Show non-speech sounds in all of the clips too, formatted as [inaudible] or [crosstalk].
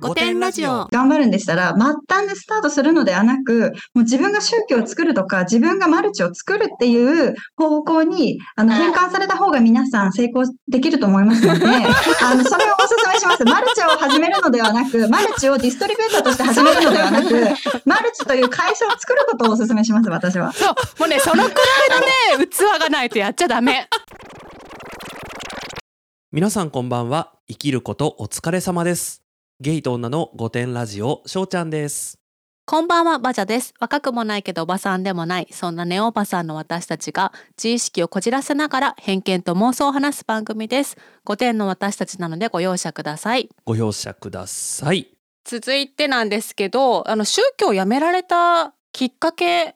五点ラジオ。頑張るんでしたら、末端でスタートするのではなく、もう自分が宗教を作るとか、自分がマルチを作るっていう方向に、あの、変換された方が皆さん成功できると思いますので、[laughs] あの、それをお勧めします。マルチを始めるのではなく、マルチをディストリビューターとして始めるのではなく、マルチという会社を作ることをお勧めします、私は。そう、もうね、そのくらいのね、器がないとやっちゃダメ。皆さんこんばんは。生きることお疲れ様です。ゲイと女の御殿ラジオ、しょうちゃんです。こんばんは、バジャです。若くもないけどおばさんでもない、そんなネオおばさんの私たちが、自意識をこじらせながら偏見と妄想を話す番組です。5点の私たちなのでご容赦ください。ご容赦ください。続いてなんですけど、あの、宗教を辞められたきっかけ、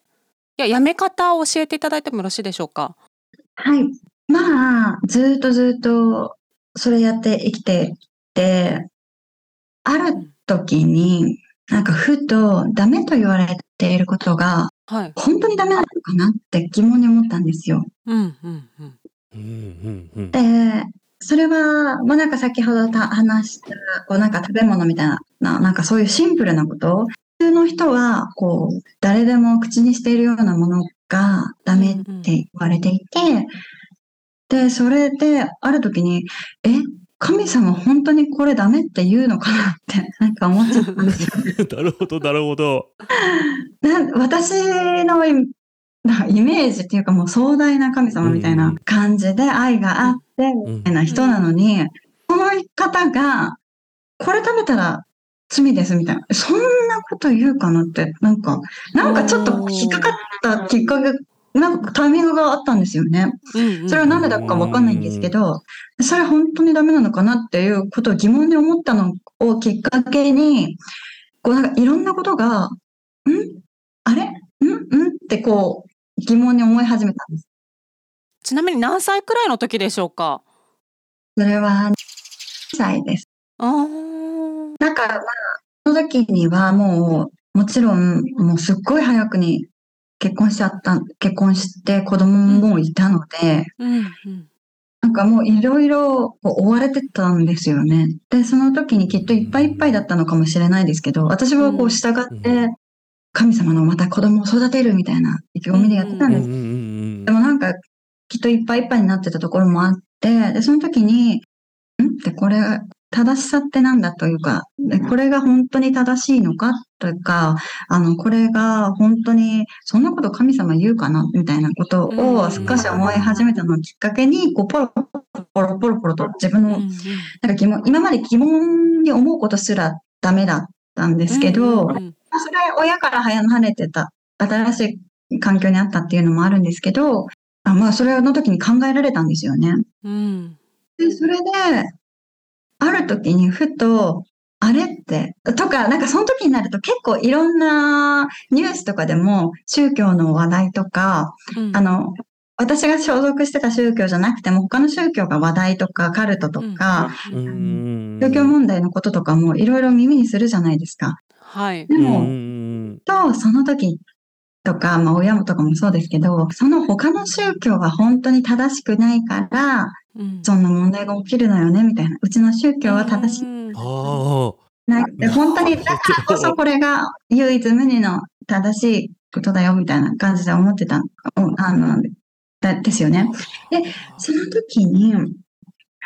いや、辞め方を教えていただいてもよろしいでしょうか？はい。まあ、ずーっとずーっと、それやって生きてて、ある時に、なんかふとダメと言われていることが、はい。本当にダメなのかなって疑問に思ったんですよ。うん、うん、うん。うんうんうん。で、それは、もうなんか先ほどた話した、こうなんか食べ物みたいな、ななんかそういうシンプルなこと、普通の人は、こう、誰でも口にしているようなものがダメって言われていて、で、それで、ある時に、え、神様本当にこれダメって言うのかなって、[laughs] なんか思っちゃったんですよ。[laughs] なるほど、なるほど。な私のイメージっていうかもう壮大な神様みたいな感じで愛があってみたいな人なのに、この方が、これ食べたら罪ですみたいな。そんなこと言うかなって、なんか、なんかちょっと引っかかったきっかけ、なんかタイミングがあったんですよね。それはなんでだかわかんないんですけど、それ本当にダメなのかなっていうことを疑問に思ったのをきっかけに、こうなんかいろんなことが、ん？あれ？ん？ん？ってこう疑問に思い始めたんです。ちなみに何歳くらいの時でしょうか？それは2歳です。あーだからまあ、その時にはもう、もちろんもうすっごい早くに結婚しちゃった、結婚して子供もいたので、うん、うん。なんかもういろいろ追われてたんですよね。で、その時にきっといっぱいいっぱいだったのかもしれないですけど、私はこう従って神様のまた子供を育てるみたいな意気込みでやってたんです。うんうんうんでもなんかきっといっぱいいっぱいになってたところもあって、で、その時に、ん？ってこれ正しさってなんだというか、でこれが本当に正しいのかというか、あの、これが本当にそんなこと神様言うかなみたいなことを少し思い始めたのをきっかけに、こうポロポロポロポロと自分のなんか疑問、今まで疑問に思うことすらダメだったんですけど、それは親から離れてた、新しい環境にあったっていうのもあるんですけど、あまあ、それの時に考えられたんですよね。うん。で、それで、ある時にふと、あれって、とか、なんかその時になると結構いろんなニュースとかでも宗教の話題とか、うん。あの、私が所属してた宗教じゃなくても他の宗教が話題とかカルトとか、うん。宗教問題のこととかもいろいろ耳にするじゃないですか。はい。でも、と、その時とか、まあ親もとかもそうですけど、その他の宗教は本当に正しくないから、うんそんな問題が起きるのよね、みたいな。うちの宗教は正しうんああ。なくて、本当にだからこそこれが唯一無二の正しいことだよ、みたいな感じで思ってた、うんあの、だですよね。で、その時に、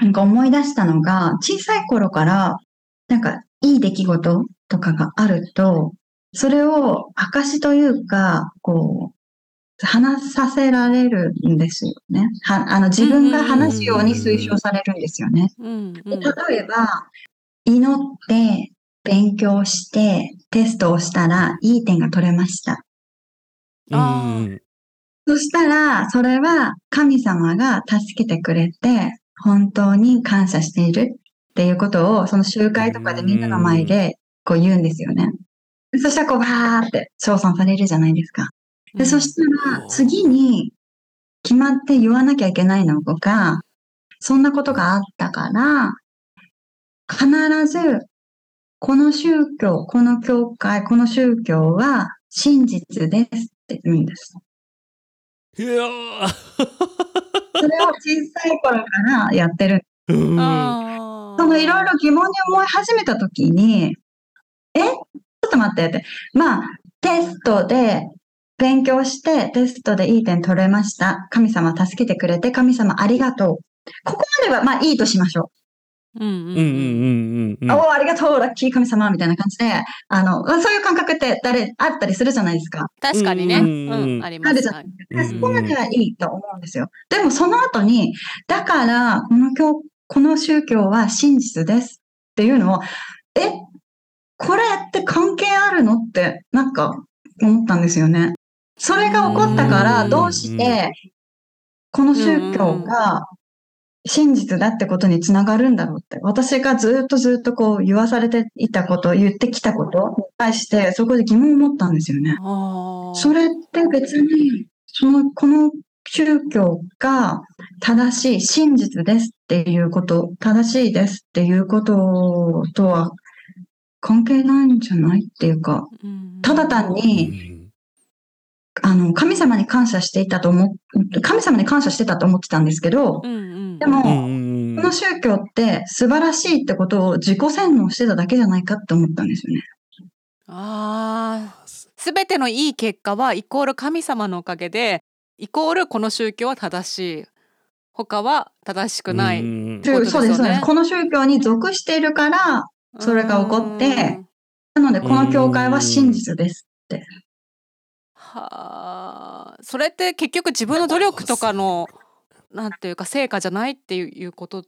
なんか思い出したのが、小さい頃から、なんかいい出来事とかがあると、それを証というか、こう、話させられるんですよね。はあの自分が話すように推奨されるんですよね。例えば、祈って、勉強して、テストをしたら、いい点が取れました。そしたら、それは神様が助けてくれて、本当に感謝しているっていうことを、その集会とかでみんなの前でこう言うんですよね。そしたらこうバーって称賛されるじゃないですか。で、そしたら次に決まって言わなきゃいけないのが、そんなことがあったから、必ず、この宗教、この教会、この宗教は真実ですって言うんです。いやーそれを小さい頃からやってる。そのいろいろ疑問に思い始めた時に、え？ちょっと待ってって。まあ、テストで勉強してテストでいい点取れました。神様助けてくれて神様ありがとう。ここまではまあいいとしましょうんうんうんうんうんうんうんう。おお、ありがとう、ラッキー神様みたいな感じで、あの、そういう感覚って誰、あったりするじゃないですか。確かにね。ううんん、うんあります。あるじゃなはいいですか。そこまではいいと思うんですよ。でもその後に、だから、この教、この宗教は真実ですっていうのを、え、これって関係あるのって、なんか思ったんですよね。それが起こったから、うんどうして、この宗教が真実だってことにつながるんだろうって。私がずっとずっとこう言わされていたこと、言ってきたことに対して、そこで疑問を持ったんですよね。それって別に、その、この宗教が正しい、真実ですっていうこと、正しいですっていうこととは関係ないんじゃないっていうか、うんただ単うに、んあの、神様に感謝していたと思う、神様に感謝してたと思ってたんですけど、うんうん。でもうんうんうんこの宗教って素晴らしいってことを自己洗脳してただけじゃないかって思ったんですよね。ああ。すべてのいい結果はイコール神様のおかげで、イコールこの宗教は正しい。他は正しくない。うんそういうことそうですそうです。この宗教に属しているから、それが起こってうんなのでこの教会は真実です。はあ。それって結局自分の努力とかのなんていうか成果じゃないっていうこと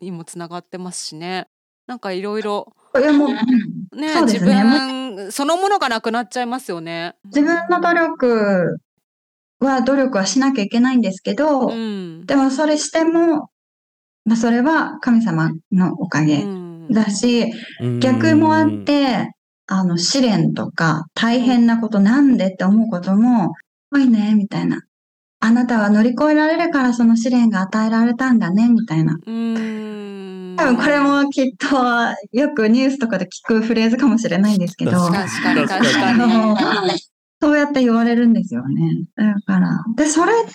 にもつながってますしね。なんかいろいろいやもう、うんねそうで自すね分そのものがなくなっちゃいますよね。自分の努力は努力はしなきゃいけないんですけど、うん。でもそれしても、まあ、それは神様のおかうげんだし、逆もあって、あの、試練とか大変なことなんでって思うことも、多いね、みたいな。あなたは乗り越えられるからその試練が与えられたんだね、みたいな。うん。多分これもきっとよくニュースとかで聞くフレーズかもしれないんですけど、確確かに確確かに。そうやって言われるんですよね。だから。で、それで、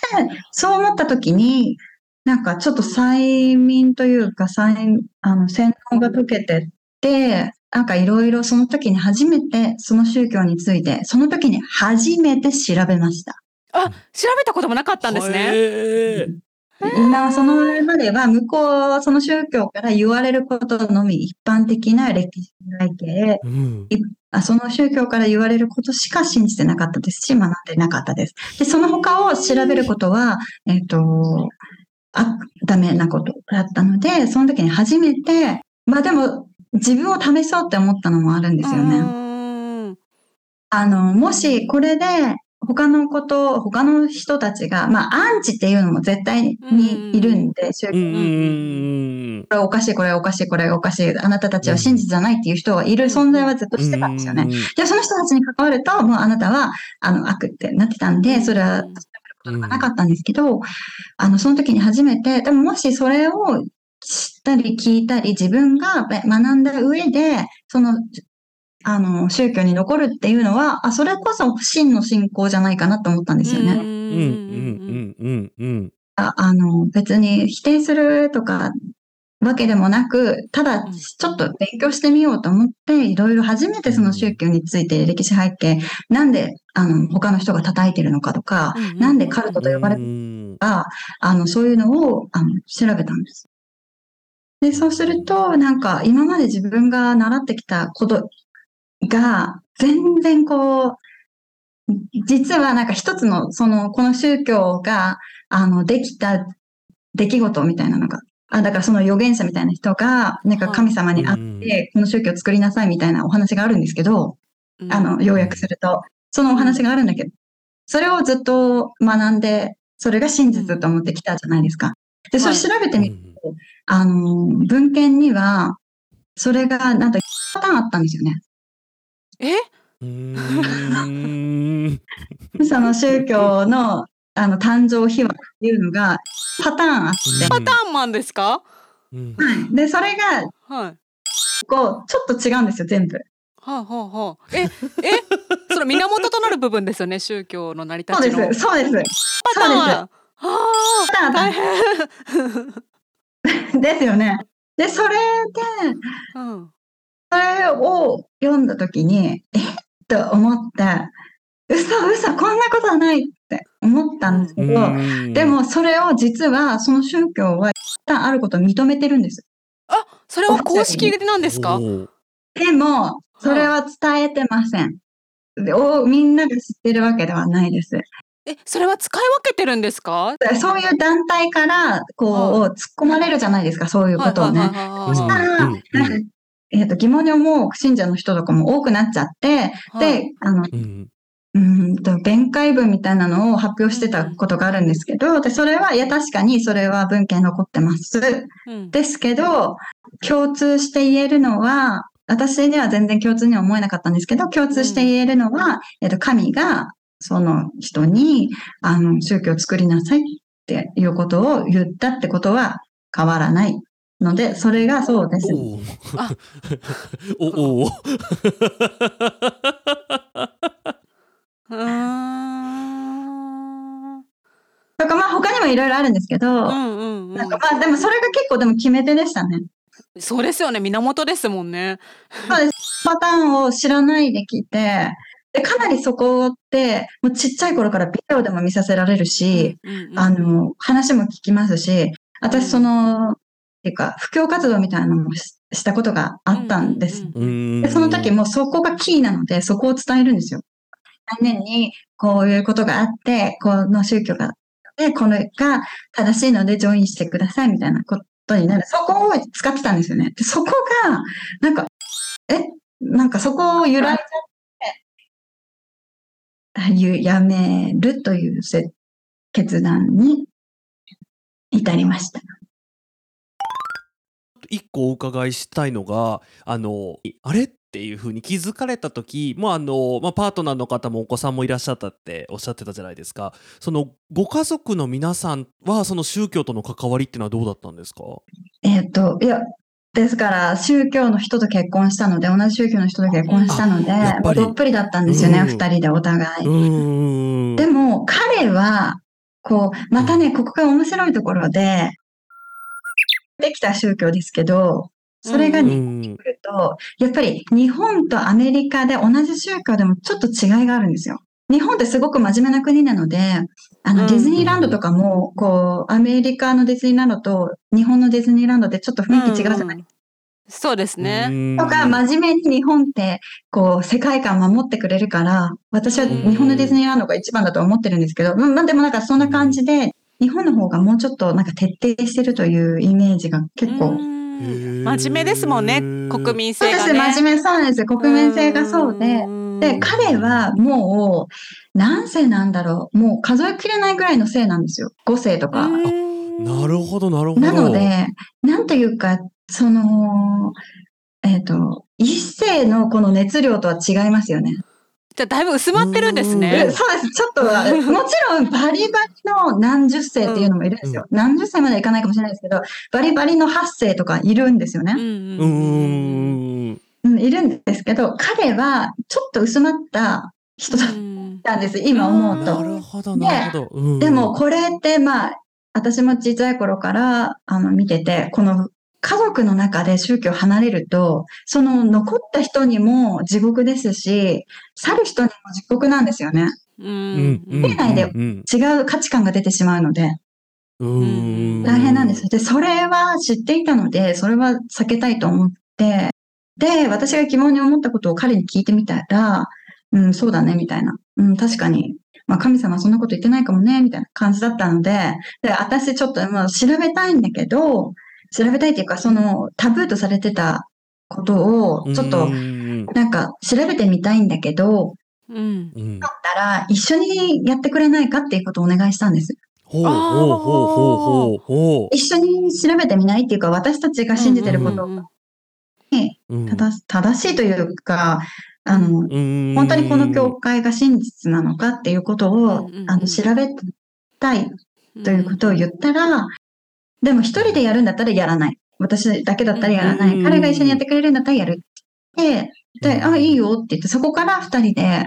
そう思った時に、なんかちょっと催眠というか、催あの洗脳が解けてって、なんかいろいろその時に初めてその宗教について、その時に初めて調べました。あ調べたこともなかったんですね。へー今、そのまでは向こう、その宗教から言われることのみ、一般的な歴史背景、うんあその宗教から言われることしか信じてなかったですし、学んでなかったです。で、その他を調べることは、えっ、と、あ、ダメなことだったので、その時に初めて、まあでも、自分を試そうって思ったのもあるんですよね。うんあの、もしこれで、他のこと、他の人たちが、まあ、アンチっていうのも絶対にいるんで、宗教うんうんこれおかしい、これおかしい、これおかしい、あなたたちは真実じゃないっていう人がいる存在はずっとしてたんですよね。で、その人たちに関わると、もうあなたは、あの、悪ってなってたんで、それは、うんなかったんですけど、あの、その時に初めて、でももしそれを知ったり聞いたり、自分が学んだ上で、その、あの、宗教に残るっていうのは、あ、それこそ真の信仰じゃないかなと思ったんですよね。うんうんうんうんうん。ああの、別に否定するとか、わけでもなく、ただ、うん。ちょっと勉強してみようと思って、いろいろ初めてその宗教について歴史背景、なんで、あの、他の人が叩いてるのかとか、なんでカルトと呼ばれるか、あの、そういうのを、あの、調べたんです。で、そうすると、なんか、今まで自分が習ってきたことが、全然こう、実はなんか一つの、その、この宗教が、あの、できた出来事みたいなのが、あ、だからその預言者みたいな人が、なんか神様に会って、この宗教を作りなさいみたいなお話があるんですけど、うん。あの、要約すると、そのお話があるんだけど、それをずっと学んで、それが真実と思ってきたじゃないですか。で、それ調べてみると、あの、文献には、それが、なんと、パターンあったんですよね。え？うーんその宗教の、あの、誕生秘話っていうのが、パターンあって、パターンマンですか？うんはい。で、それが、はい。こう、ちょっと違うんですよ、全部。はあ、はあはあ、え、え、その源となる部分ですよね、宗教の成り立ちの。そうです、そうです。パターン。そうですはあ、パターン大変。[laughs] ですよね。で、それで、うん。それを読んだ時に、え？っと思って、嘘嘘、こんなことはないって思ったんですけど、うんで、もそれを実はその宗教は一旦あることを認めてるんです。あ、それは公式なんですか？でも、それは伝えてません。でおみんなが知ってるわけではないです。え、それは使い分けてるんですか？そういう団体から、こはう、突っ込まれるじゃないですか、そういうことをね。そしたら、なんか、えっ、と、疑問に思う信者の人とかも多くなっちゃって、はい。で、あの、うんうーんと、弁解文みたいなのを発表してたことがあるんですけど、で、それは、いや、確かにそれは文献残ってます。うん。ですけど、共通して言えるのは、私には全然共通には思えなかったんですけど、共通して言えるのは、えっと、神が、その人に、あの、宗教を作りなさいっていうことを言ったってことは変わらないので、それがそうです。おお [laughs] お。とか、まあ他にもいろいろあるんですけど、うんうんうんなんか。まあでもそれが結構でも決め手でしたね。そうですよね。源ですもんね。パターンを知らないで来て、で、かなりそこって、もうちっちゃい頃からビデオでも見させられるし、うんうんうんあの、話も聞きますし、私その、っていうか、布教活動みたいなのもししたことがあったんです。うんうんうんで、その時もそこがキーなので、そこを伝えるんですよ。何年にこういうことがあって、この宗教が、で、これが正しいのでジョインしてくださいみたいなことになる。そこを使ってたんですよね。で、そこが、なんか、え、なんかそこを揺らいじゃっやめるというせ決断に至りました。一個お伺いしたいのがあのあれっていうふうに気づかれた時もうあの、まあ、パートナーの方もお子さんもいらっしゃったっておっしゃってたじゃないですかそのご家族の皆さんはその宗教との関わりっていうのはどうだったんですか？えっ、と、いや、ですから、宗教の人と結婚したので、同じ宗教の人と結婚したので、っどっぷりだったんですよね、うん二人でお互い。でも、彼は、こう、またね、ここが面白いところで、できた宗教ですけど、それがう日ん本に来ると、やっぱり日本とアメリカで同じ宗教でもちょっと違いがあるんですよ。日本ってすごく真面目な国なので、あの、うん。ディズニーランドとかも、こう、アメリカのディズニーランドと日本のディズニーランドでちょっと雰囲気違うじゃない？うん。そうですね。うん。とか、真面目に日本って、こう、世界観守ってくれるから、私は日本のディズニーランドが一番だと思ってるんですけど、うん、まあでもなんかそんな感じで、日本の方がもうちょっとなんか徹底してるというイメージが結構。真面目ですもんね。国民そうです、性がね。真面目そうなんです。国民性がそうで。で、彼はもう、何世なんだろう。もう数えきれないぐらいの世なんですよ。5世とか。なるほどなるほどなので、なんというか、その、えっ、と、一世のこの熱量とは違いますよね。じゃあだいぶ薄まってるんですえね。そうです。ちょっとは、もちろんバリバリの何十世っていうのもいるんですよ。何十世まではいかないかもしれないですけど、バリバリの8世とかいるんですよね。うんうんうーうんんうん、いるんですけど、彼はちょっと薄まった人だっうんたんです、今思うなと。るほどなるほど、うんでも、これってまあ、私も小さい頃からあの見てて、この家族の中で宗教を離れると、その残った人にも地獄ですし、去る人にも地獄なんですよね。ううんんうん見えないでうん違う価値観が出てしまうので、うん大変なんですよ。で、それは知っていたので、それは避けたいと思って、で、私が疑問に思ったことを彼に聞いてみたら、うん、そうだね、みたいな。うん、確かに。まあ、神様はそんなこと言ってないかもね、みたいな感じだったので、で、私ちょっと、まあ、調べたいんだけど、調べたいっていうか、その、タブーとされてたことを、ちょっうと、ん。なんか、調べてみたいんだけど、うん。うんだったら、一緒にやってくれないかっていうことをお願いしたんです。ほうほうほうほうほうほ一緒に調べてみないっていうか、私たちが信じてること。うんうんうん。ううん。正しいというか、あの、うん。本当にこの教会が真実なのかっていうことをあの、調べたいということを言ったら、でも一人でやるんだったらやらない。私だけだったらやらなうんい。彼が一緒にやってくれるんだったらやるって言って、で、あ、いいよって言って、そこから二人で、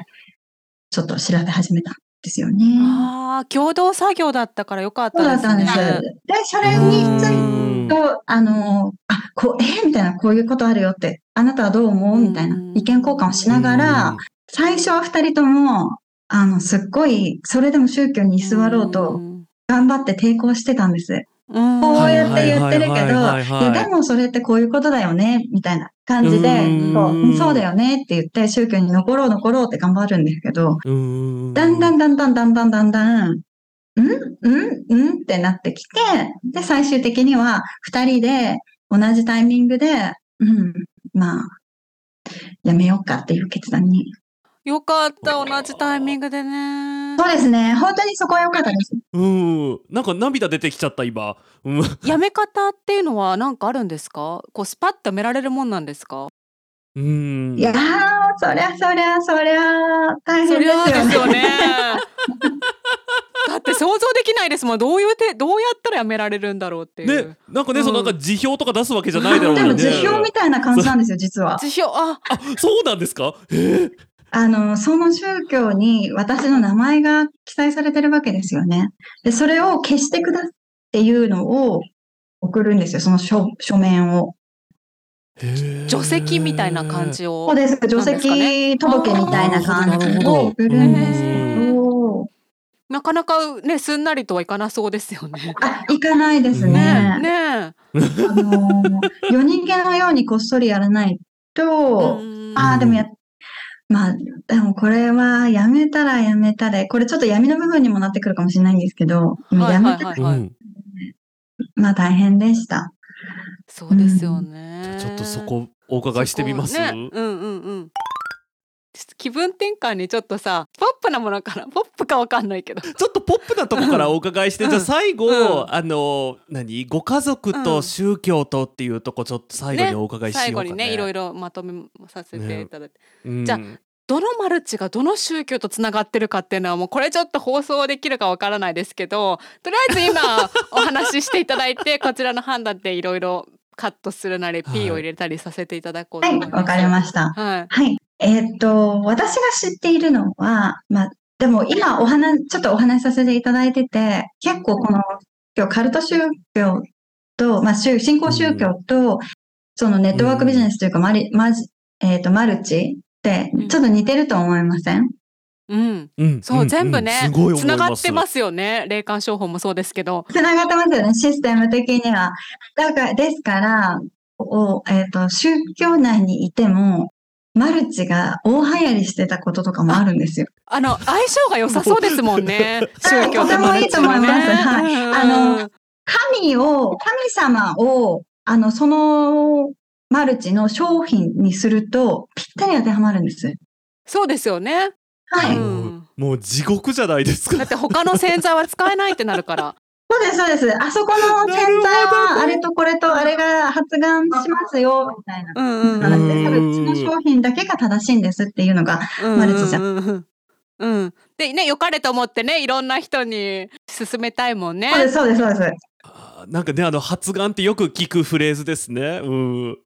ちょっと調べ始めたんですよね。ああ、共同作業だったからよかっそうだたですね。ったんです。で、それについと、あの、あ、こう、えみたいな、こういうことあるよって、あなたはどう思うみたいなうん意見交換をしながら、最初は二人とも、あの、すっごい、それでも宗教に居座ろうと、頑張って抵抗してたんです。うん、こうやって言ってるけど、でもそれってこういうことだよね、みたいな感じで、うんそううんそうだよねって言って、宗教に残ろう残ろうって頑張るんですけど、だんだんだんだんだんだんだんだん、んんんってなってきて、で、最終的には二人で同じタイミングで、うん、まあ、やめようかっていう決断に。よかった、同じタイミングでね。そうですね。本当にそこは良かったです。うんなんか涙出てきちゃった今、うん、やめ方っていうのは何かあるんですか？こうスパッとやめられるもんなんですか？うんいやー、そりゃそりゃそりゃ、大変ですよね。ですよね。[laughs] だって想像できないですもん。どういうてどうやったらやめられるんだろうっていう。ねなんかね、うんそのなんか辞表とか出すわけじゃないだろうにねでも辞表みたいな感じなんですよ、実は。辞表ああそうなんですか？えーあの、その宗教に私の名前が記載されてるわけですよね。で、それを消してくださいっていうのを送るんですよ、その書書面を。除籍みたいな感じを。そうです。除籍届みたいな感じを送るんですけど、なかなかねすんなりとはいかなそうですよね。あ、行かないですねね。ねあの、夜人間のようにこっそりやらないと、うんああ、でもや、まあ、でもこれはやめたらやめたで、これちょっと闇の部分にもなってくるかもしれないんですけど、はいやめたらはいはいうんまあ大変でした。そうですよね。ちょっとそこお伺いしてみます、ね、うんうんうん。気分転換にちょっとさポップなものかなポップかわかんないけど。[laughs] ちょっとポップなとこからお伺いして、うん。じゃあ最後、うん。あの何？ご家族と宗教とっていうとこちょっと最後にお伺いしようかね。最後にねいろいろまとめさせていただいて、うん。じゃどのマルチがどの宗教とつながってるかっていうのはもうこれちょっと放送できるかわからないですけどとりあえず今 [laughs] お話ししていただいてこちらの判断でいろいろカットするなり P を入れたりさせていただこうとはい、思います。わかりました。はい。はい。えーっと、私が知っているのは、まあ、でも今お話、ちょっとお話しさせていただいてて、結構この今日カルト宗教と、まあ、宗新興宗教と、そのネットワークビジネスというか、マリ、マジ、えーっと、マルチちょっと似てると思いません？うん。うん。そう、ん全部ねすごい思います。つながってますよね霊感商法もそうですけど。つながってますよね、システム的には。だから、ですから、おえっ、と、宗教内にいても、マルチが大流行りしてたこととかもあるんですよ。あの相性が良さそうですもんね [laughs] 宗教とてもいいと思います。はい。うん。あの神を、神様を、あの、その、マルチの商品にすると、ぴったり当てはまるんです。そうですよね。はい。うん。もう地獄じゃないですか。だって他の洗剤は使えないってなるから。[laughs] そうです、そうです。あそこの洗剤は、あれとこれとあれが発がんしますよ、みたいな。うんうちの商品だけが正しいんですっていうのが、うんマルチじゃん。うん。うんでね良かれと思ってねいろんな人に勧めたいもんね。そうです、そうです、そうです。なんかねあの発願ってよく聞くフレーズですね。うん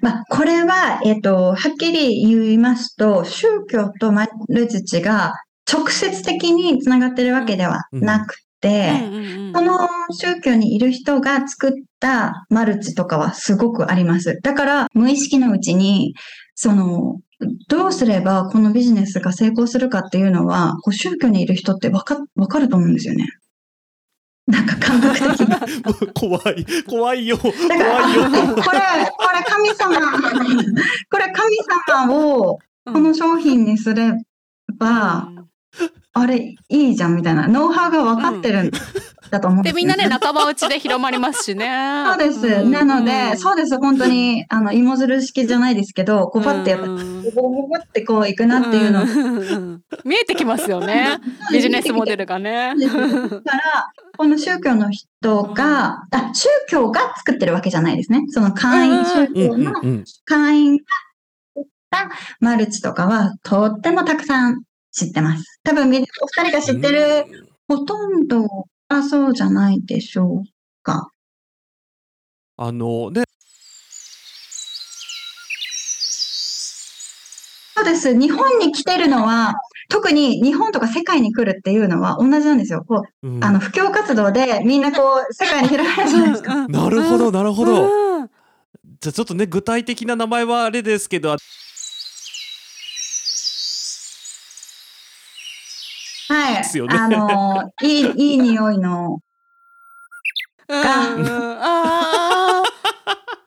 まあ、これは、えっ、と、はっきり言いますと、宗教とマルチが直接的につながってるわけではなくて、うんうんうんその宗教にいる人が作ったマルチとかはすごくあります。だから、無意識のうちに、その、どうすればこのビジネスが成功するかっていうのは、こう宗教にいる人ってわか、わかると思うんですよね。なんか感覚的に。[laughs] もう怖い。怖いよ。怖いよ。これ、これ神様、[laughs] これ神様をうんこの商品にすれば、うんあれいいじゃんみたいな、ノウハウが分かってるんだと思うんみんなね仲間内で広まりますしね。そうです。ん。なので、そうです。本当に、あの、芋づる式じゃないですけど、こう、パッてやっぱ、うん。ボボボボってこう、行くなっていうの。ん。見えてきますよね。[laughs] ビジネスモデルがね。だから、この宗教の人が、あ、宗教が作ってるわけじゃないですね。その会員、宗うん教の会員が作ったマルチとかは、とってもたくさん知ってます。多分、みお二人が知ってる、ほとんどはそうじゃないでしょうか。あのねそうです。日本に来てるのは、特に日本とか世界に来るっていうのは同じなんですよ。こう、うんあの、布教活動でみんなこう、世界に広がるじゃないですか。[laughs] なるほどなるほど、うんじゃあちょっとね具体的な名前はあれですけどはい。すよね。あの、いい、いい匂いの、うん。あー。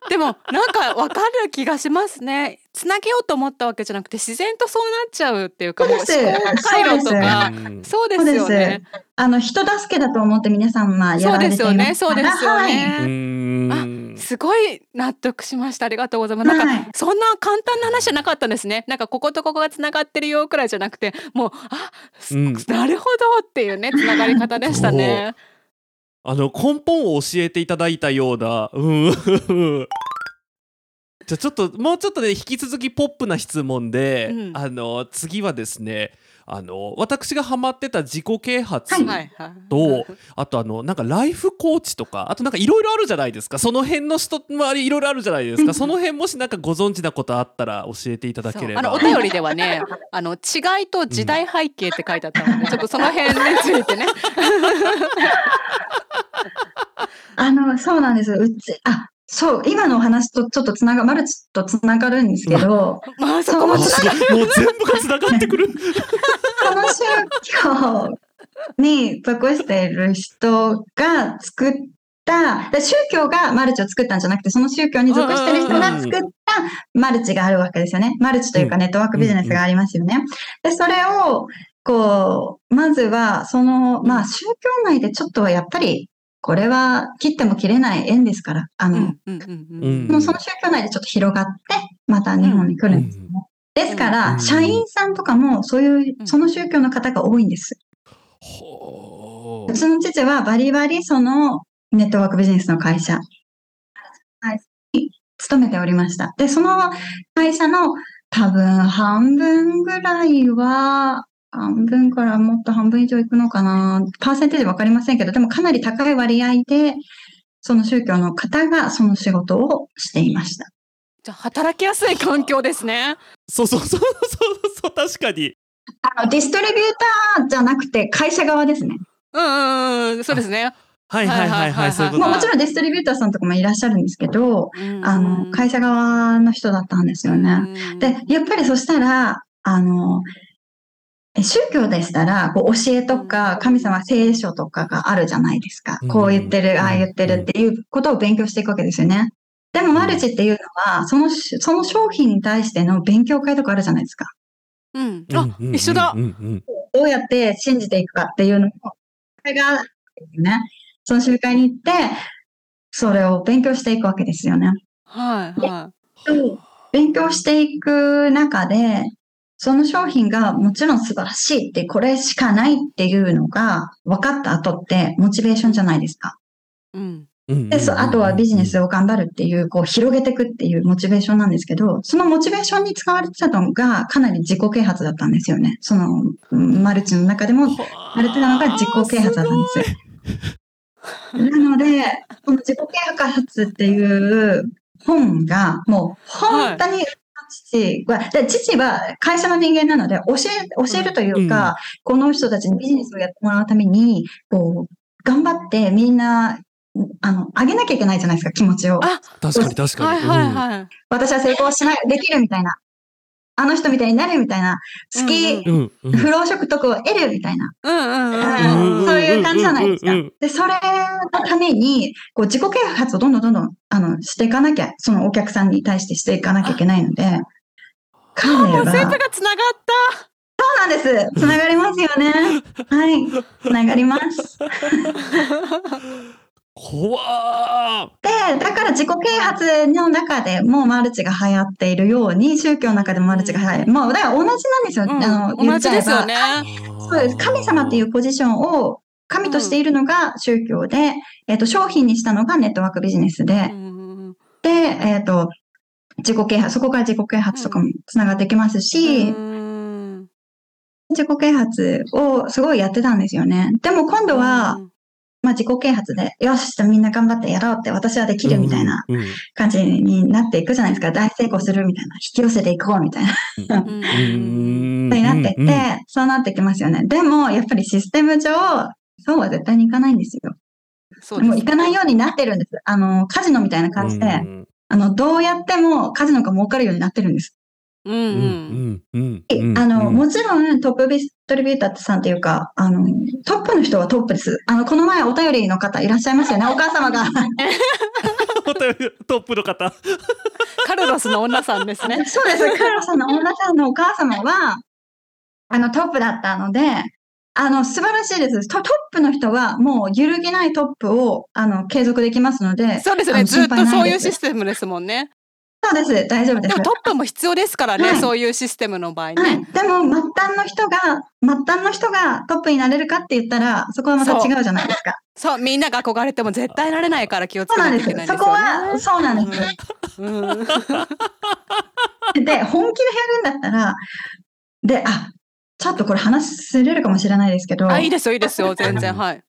でもなんかわかる気がしますね。つなげようと思ったわけじゃなくて自然とそうなっちゃうっていうかもう思そうです。考回路とそうです。かうん。そうですよね。あの、人助けだと思って皆さん、まあ、やそうられています。ですよね。そうですよはい。うね。ーんすごい納得しました。ありがとうございます。なんか、はいそんな簡単な話じゃなかったんですね。なんかこことここがつながってるよくらいじゃなくて、もうあ、すうんなるほどっていうねつながり方でしたね。あの根本を教えていただいたようなうんじゃあちょっともうちょっとね引き続きポップな質問で、うんあの次はですねあの私がハマってた自己啓発はいはいはい。と、あとあのなんかライフコーチとかあとなんかいろいろあるじゃないですかその辺の人周りいろいろあるじゃないですか [laughs] その辺もしなんかご存知なことあったら教えていただければあのお便りではね、[laughs] あの違いと時代背景って書いてあったので、ちょっとその辺についてね。[laughs] あの、そうなんです。うち、あ、そう、今のお話とちょっとつなが、マルチとつながるんですけど、まあそこもあつなすごいもう全部がつながってくるこの宗教に属している人が作った、で宗教がマルチを作ったんじゃなくて、その宗教に属している人が作ったマルチがあるわけですよね。マルチというかネットワークビジネスがありますよね。で、それを、こう、まずは、その、まあ、宗教内でちょっとはやっぱり、これは切っても切れない縁ですから、あの、もうその宗教内でちょっと広がって、また日本に来るんですよね。ですかうら、ん社員さんとかもそういうう、んその宗教の方が多いんです。ほうちの父はバリバリそのネットワークビジネスの会社に勤めておりました。で、その会社の多分半分ぐらいは、半分からもっと半分以上いくのかな、パーセンテージ分かりませんけど、でもかなり高い割合で、その宗教の方がその仕事をしていました。じゃあ働きやすい環境ですね。そうそうそうそうそう確かに。あのディストリビューターじゃなくて会社側ですね。うんうんうんそうですね。はいはいはいはいそういうこと。まあもちろんディストリビューターさんとかもいらっしゃるんですけど、あの会社側の人だったんですよね。でやっぱりそしたらあの宗教でしたら、こう教えとか、神様聖書とかがあるじゃないですか。うん。こう言ってうん。る、ああ言ってるっていうことを勉強していくわけですよね。でもマルチっていうのは、そのし、その商品に対しての勉強会とかあるじゃないですか。うん。あ一緒だ。どうやって信じていくかっていうのを、これが、ね、その集会に行って、それを勉強していくわけですよね。はいは勉強していく中で、その商品がもちろん素晴らしいって、これしかないっていうのが分かった後って、モチベーションじゃないですか。い。うんうんで、そあとはビジネスを頑張るっていう、こう広げていくっていうモチベーションなんですけど、そのモチベーションに使われてたのがかなり自己啓発だったんですよね。そのうんマルチの中でもされてたのが自己啓発だったんですよ。なので、この自己啓発っていう本が、もう本当に父は、で父は会社の人間なので、教え、教えるというか、この人たちにビジネスをやってもらうために、こう、頑張ってみんな、あの、上げなきゃいけないじゃないですか、気持ちを。あ確かに確かにはいはいはい。私は成功しない、できるみたいな。あの人みたいになるみたいな。好き、不労所得を得るみたいな。うんうんうんうんそういう感じじゃないですか。で、それのために、こう、自己啓発をどんどんどんどん、あの、していかなきゃ、そのお客さんに対してしていかなきゃいけないので、彼もうは、全部がつながった。そうなんです。つながりますよね。はい。つながります。[laughs] 怖ーで、だから自己啓発の中でもマルチが流行っているように、宗教の中でもマルチが流行る。もう、だから同じなんですよ。うんあの、言同っちゃえば。じですよね。そうです。神様っていうポジションを神としているのが宗教で、えっ、と、商品にしたのがネットワークビジネスでう、んで、えっ、と、自己啓発、そこから自己啓発とかもつながってきますし、うん自己啓発をすごいやってたんですよね。でも今度は、まあ自己啓発で、よし、じゃあみんな頑張ってやろうって、私はできるみたいな感じになっていくじゃないですか。大成功するみたいな。引き寄せていこうみたいな。[laughs] になってって、そうなってきますよね。でも、やっぱりシステム上、そうは絶対にいかないんですよ。そうですもう行かないようになってるんです。あの、カジノみたいな感じで、うんあの、どうやってもカジノが儲かるようになってるんです。うんううん。んうんうんあの、うんもちろんトップディストリビューターさんっていうか、あの、トップの人はトップです。あの、この前お便りの方いらっしゃいましたよね。[laughs] お母様が。トップの方 [laughs] カルロスの女さんですね。[laughs] そうです。カルロさんの女さんのお母様は、あの、トップだったので、あの、素晴らしいです。トトップの人はもう揺るぎないトップを、あの、継続できますので、そうですよね。ずっとそういうシ心ステムですもんね。そうです。大丈夫で。ですもトップも必要ですからね、はいそういうシステムの場合はい。ね。でも、末端の人が、末端の人がトップになれるかって言ったら、そこはまた違うじゃないですか。そう、みんなが憧れても絶対なれないから気をつけなきゃいけない。んでそこ。は、そうなんです。で、本気でやるんだったら、で、あ、ちょっとこれ話すれるかもしれないですけど、あ、いいですよ、いいですよ、全然、[laughs] はい。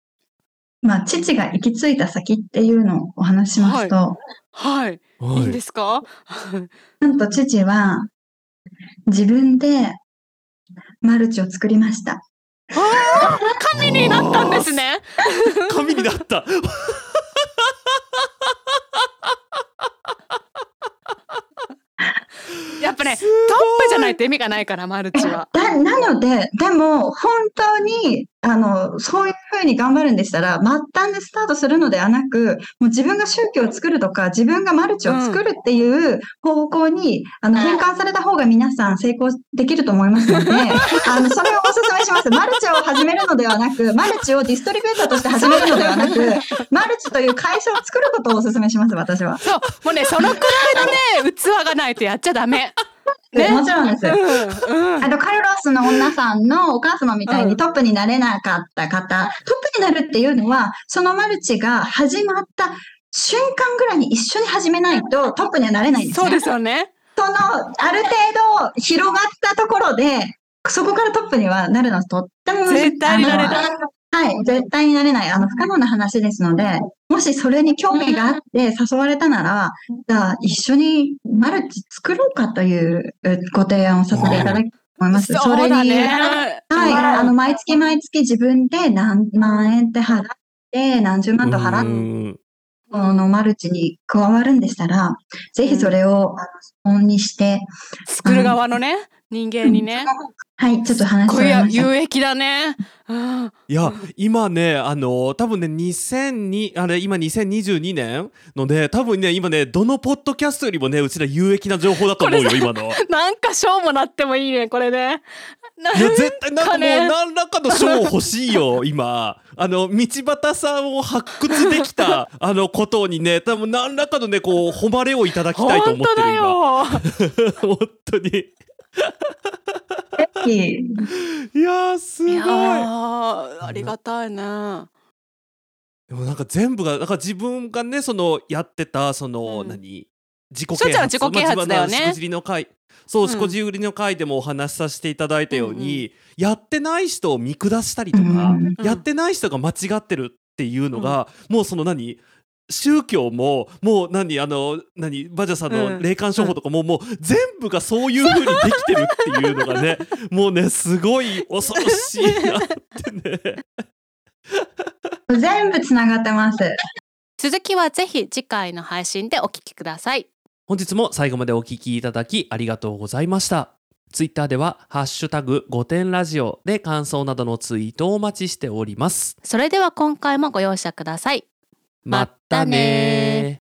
まあ、父が行き着いた先っていうのをお話ししますと、はい。はいいいですか？[laughs] なんと父は自分でマルチを作りました。神になったんですね。[laughs] 神になった [laughs] やっぱね、トップじゃないと意味がないから、マルチは。だなので、でも本当にあのそういうふうに頑張るんでしたら、末端でスタートするのではなく、もう自分が宗教を作るとか、自分がマルチを作るっていう方向に、あの変換された方が皆さん成功できると思いますので、[laughs] あのそれをお勧めします。マルチを始めるのではなく、マルチをディストリビューターとして始めるのではなく、マルチという会社を作ることをお勧めします、私は。そう、もうね、そのくらいのね、器がないとやっちゃダメ。[laughs] ねもちろんです。うん、うん。あと、カルロスの女さんのお母様みたいうんにトップになれなかった方、トップになるっていうのは、そのマルチが始まった瞬間ぐらいに一緒に始めないとトップにはなれないんですね。そうですよね。その、ある程度広がったところで、そこからトップにはなるのはとっても難しい絶対になれないはい、絶対になれない。あの、不可能な話ですので、もしそれに興味があって誘われたなら、じゃあ一緒にマルチ作ろうかというえご提案をさせていただきたいと思います。それに、ね。はい、あの、毎月毎月自分で何万円って払って、何十万と払うって、ん。このマルチに加わるんでしたら、ぜひそれを、あの、本にして、作る側のね、人間にね。はい、ちょっと話これやしれました。有益だね。うん。いや今ねあの多分ね2002あれ今2022年のね多分ね今ねどのポッドキャストよりもねうちら有益な情報だと思うよ今の。なんか賞もなってもいいね、これね。ないや絶対なんかもうね何らかの賞欲しいよ今あの道端さんを発掘できた [laughs] あのことにね多分何らかのねこう誉れをいただきたいと本当だ思ってる今よ。本当 [laughs] にいやーすごい。いありがたいね。でもなんか全部がなんか自分がねそのやってたその、うん。何？自己しょうちゃんは自己啓発だよね。しこじりの会。そう、うん。しこじりの会でもお話しさせていただいたように、やってない人を見下したりとか、うんやってない人が間違ってるっていうのが、もうその何？宗教ももう何あの何バジャさんうんの霊感商法とかも、もう全部がそういう風にできてるっていうのがねもうねすごい恐ろしいなってね。全部つながってます。続きはぜひ次回の配信でお聞きください。本日も最後までお聞きいただきありがとうございました。ツイッターでは、ハッシュタグ5点ラジオで感想などのツイートをお待ちしております。それでは今回もご容赦ください。まったね。